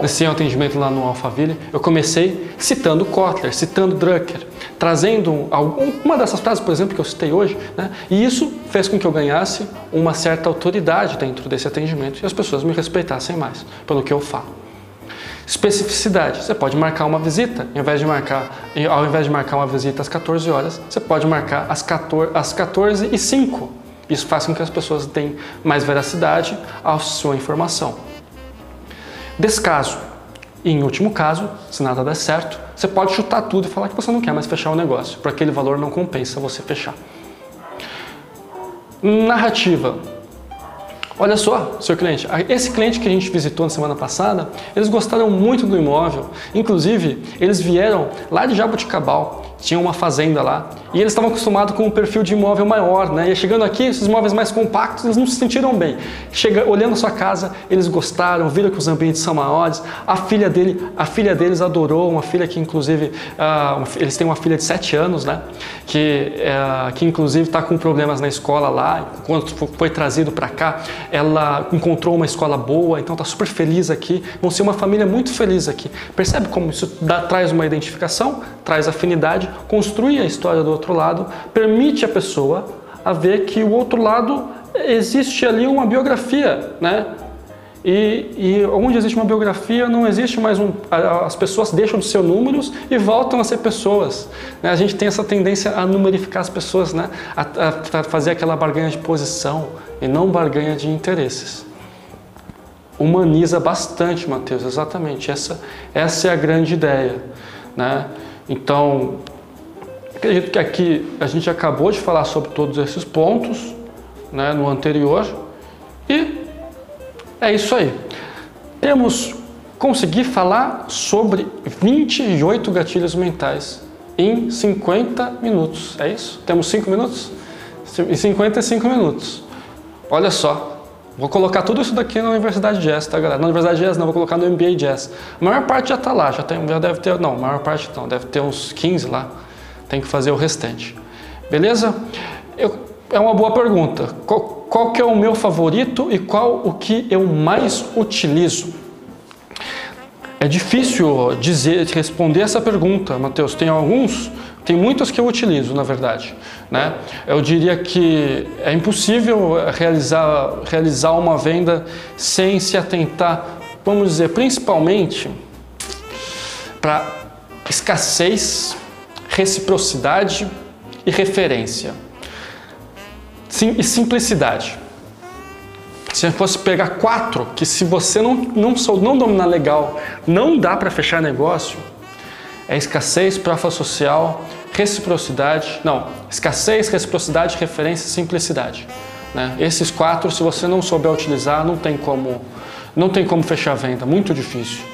iniciei um atendimento lá no Alphaville, eu comecei citando Kotler, citando Drucker, trazendo uma dessas frases, por exemplo, que eu citei hoje, né? e isso fez com que eu ganhasse uma certa autoridade dentro desse atendimento e as pessoas me respeitassem mais pelo que eu falo. Especificidade. Você pode marcar uma visita, ao invés de marcar, ao invés de marcar uma visita às 14 horas, você pode marcar às 14, às 14 e 5. Isso faz com que as pessoas tenham mais veracidade à sua informação. Descaso. E em último caso, se nada der certo, você pode chutar tudo e falar que você não quer mais fechar o negócio, porque aquele valor não compensa você fechar. Narrativa. Olha só, seu cliente, esse cliente que a gente visitou na semana passada, eles gostaram muito do imóvel, inclusive eles vieram lá de Jabuticabal, tinha uma fazenda lá e eles estavam acostumados com um perfil de imóvel maior, né? E chegando aqui, esses imóveis mais compactos, eles não se sentiram bem. Chega, olhando a sua casa, eles gostaram, viram que os ambientes são maiores. A filha dele, a filha deles adorou, uma filha que inclusive, uh, eles têm uma filha de 7 anos, né? Que, uh, que inclusive está com problemas na escola lá. Quando foi trazido para cá, ela encontrou uma escola boa, então está super feliz aqui. Vão ser uma família muito feliz aqui. Percebe como isso dá, traz uma identificação, traz afinidade, construi a história do outro lado, permite a pessoa a ver que o outro lado existe ali uma biografia, né? E, e, onde existe uma biografia, não existe mais um. As pessoas deixam de ser números e voltam a ser pessoas. Né? A gente tem essa tendência a numerificar as pessoas, né? a, a, fazer aquela barganha de posição e não barganha de interesses. Humaniza bastante, Mateus, exatamente. Essa, essa é a grande ideia. Né? Então, Acredito que aqui a gente acabou de falar sobre todos esses pontos né, no anterior e é isso aí. Temos conseguir falar sobre 28 gatilhos mentais em 50 minutos. É isso? Temos 5 minutos? Em 55 minutos. Olha só. Vou colocar tudo isso daqui na Universidade Jazz, tá, galera? Na Universidade Jazz não, vou colocar no MBA Jazz. A maior parte já está lá, já, tem, já deve ter, não, a maior parte não, deve ter uns 15 lá. Tem que fazer o restante. Beleza? Eu, é uma boa pergunta. Qual, qual que é o meu favorito e qual o que eu mais utilizo? É difícil dizer, responder essa pergunta, Matheus. Tem alguns, tem muitos que eu utilizo, na verdade. Né? Eu diria que é impossível realizar, realizar uma venda sem se atentar, vamos dizer, principalmente para escassez, reciprocidade e referência. Sim, e simplicidade. Se eu fosse pegar quatro, que se você não, não, sou, não dominar legal, não dá para fechar negócio, é escassez, prova social, reciprocidade, não, escassez, reciprocidade, referência e simplicidade. Né? Esses quatro, se você não souber utilizar, não tem como, não tem como fechar a venda, muito difícil.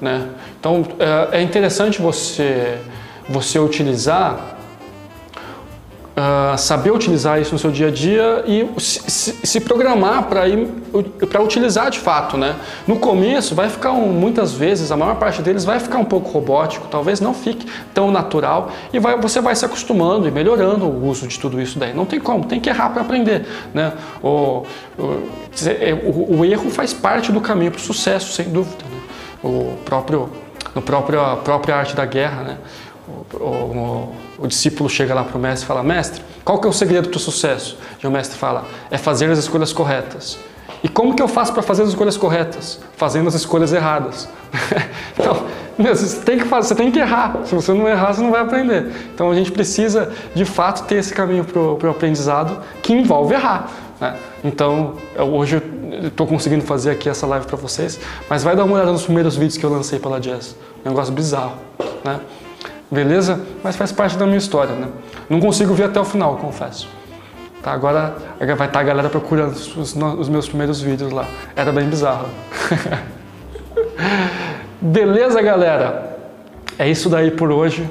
Né? Então é, é interessante você, você utilizar Uh, saber utilizar isso no seu dia a dia e se, se programar para utilizar de fato. Né? No começo vai ficar um, muitas vezes, a maior parte deles vai ficar um pouco robótico, talvez não fique tão natural e vai, você vai se acostumando e melhorando o uso de tudo isso daí. Não tem como, tem que errar para aprender. Né? O, é, o, o, erro faz parte do caminho para o sucesso, sem dúvida. Né? O próprio, no próprio, a própria arte da guerra, né? O, o, discípulo chega lá para o mestre e fala: Mestre, qual que é o segredo do sucesso? E o mestre fala: É fazer as escolhas corretas. E como que eu faço para fazer as escolhas corretas? Fazendo as escolhas erradas. (laughs) então, meu, você tem que fazer, você tem que errar. Se você não errar, você não vai aprender. Então a gente precisa, de fato, ter esse caminho para o aprendizado que envolve errar. Né? Então, eu, hoje eu estou conseguindo fazer aqui essa live para vocês, mas vai dar uma olhada nos primeiros vídeos que eu lancei pela Jazz. Um negócio bizarro. Né? Beleza? Mas faz parte da minha história, né? Não consigo ver até o final, confesso. Tá, agora vai estar tá a galera procurando os, os meus primeiros vídeos lá. Era bem bizarro. (laughs) beleza, galera? É isso daí por hoje.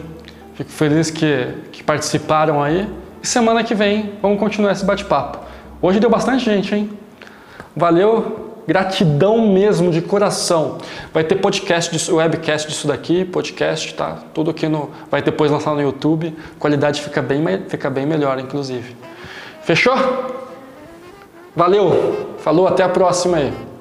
Fico feliz que, que participaram aí. E semana que vem vamos continuar esse bate-papo. Hoje deu bastante gente, hein? Valeu, Gratidão mesmo, de coração. Vai ter podcast, disso, webcast disso daqui, podcast, tá? Tudo aqui no. Vai depois lançar no YouTube. Qualidade fica bem, fica bem melhor, inclusive. Fechou? Valeu! Falou, até a próxima aí.